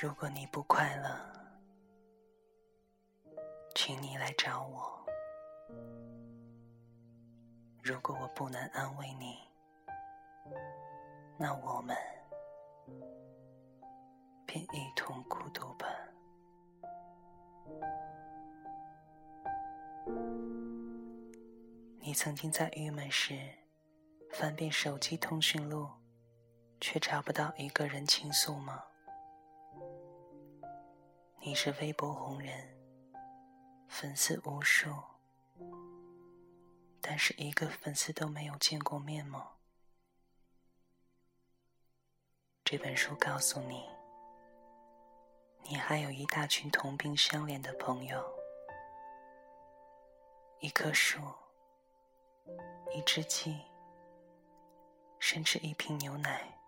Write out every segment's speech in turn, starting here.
如果你不快乐，请你来找我。如果我不能安慰你，那我们便一同孤独吧。你曾经在郁闷时翻遍手机通讯录，却找不到一个人倾诉吗？你是微博红人，粉丝无数，但是一个粉丝都没有见过面吗？这本书告诉你，你还有一大群同病相怜的朋友，一棵树，一只鸡，甚至一瓶牛奶，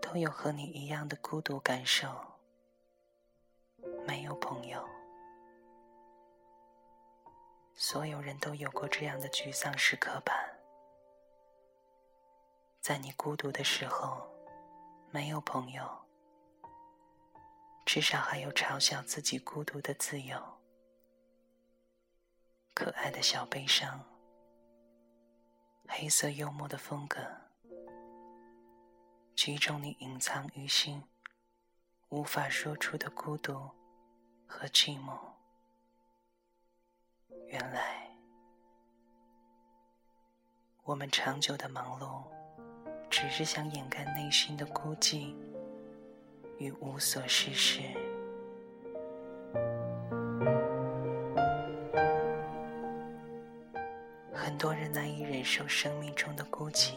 都有和你一样的孤独感受。没有朋友，所有人都有过这样的沮丧时刻吧？在你孤独的时候，没有朋友，至少还有嘲笑自己孤独的自由。可爱的小悲伤，黑色幽默的风格，集中你隐藏于心、无法说出的孤独。和寂寞，原来我们长久的忙碌，只是想掩盖内心的孤寂与无所事事。很多人难以忍受生命中的孤寂，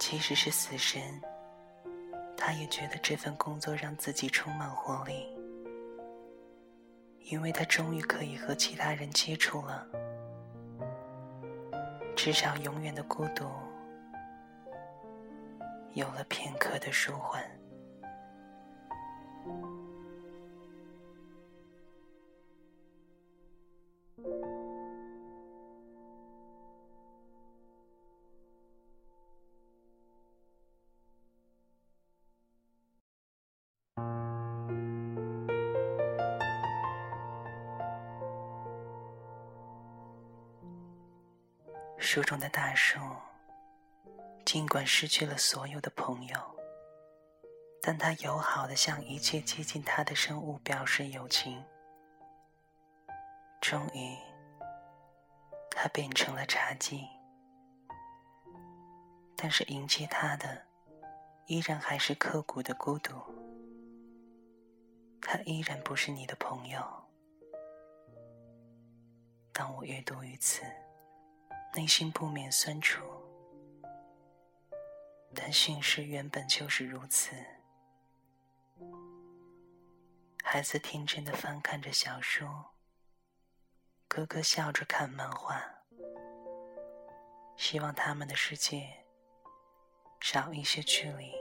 即使是死神，他也觉得这份工作让自己充满活力。因为他终于可以和其他人接触了，至少永远的孤独有了片刻的舒缓。书中的大树，尽管失去了所有的朋友，但他友好的向一切接近他的生物表示友情。终于，他变成了茶几，但是迎接他的，依然还是刻骨的孤独。他依然不是你的朋友。当我阅读于此。内心不免酸楚，但现实原本就是如此。孩子天真的翻看着小说，哥哥笑着看漫画，希望他们的世界少一些距离，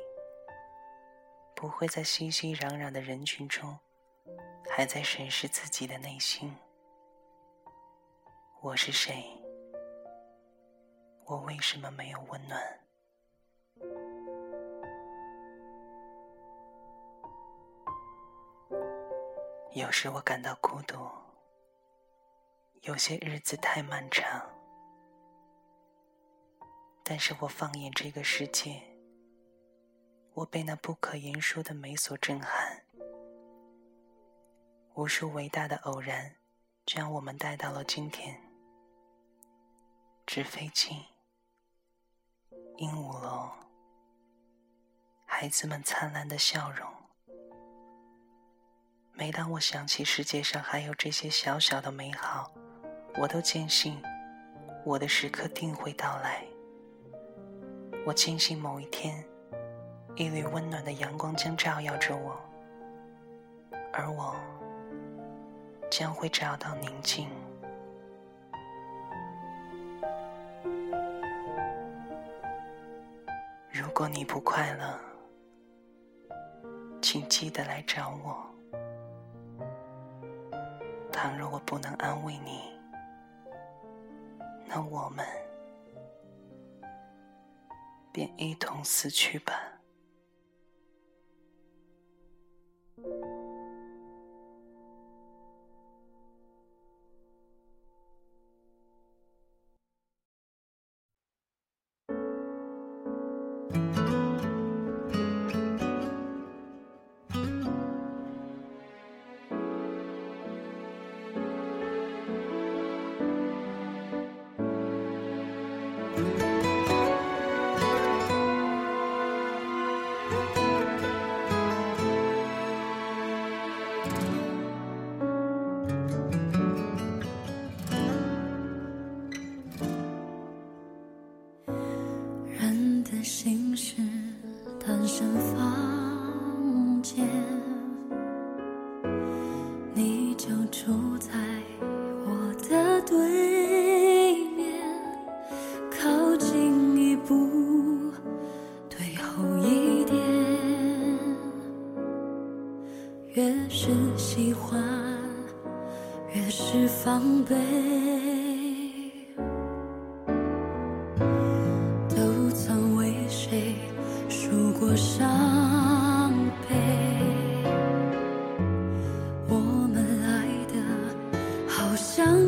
不会在熙熙攘攘的人群中，还在审视自己的内心：我是谁？我为什么没有温暖？有时我感到孤独，有些日子太漫长。但是我放眼这个世界，我被那不可言说的美所震撼。无数伟大的偶然，将我们带到了今天。纸飞机。鹦鹉楼，孩子们灿烂的笑容。每当我想起世界上还有这些小小的美好，我都坚信我的时刻定会到来。我坚信某一天，一缕温暖的阳光将照耀着我，而我将会找到宁静。如果你不快乐，请记得来找我。倘若我不能安慰你，那我们便一同死去吧。伤悲，都曾为谁数过伤悲？我们爱的好像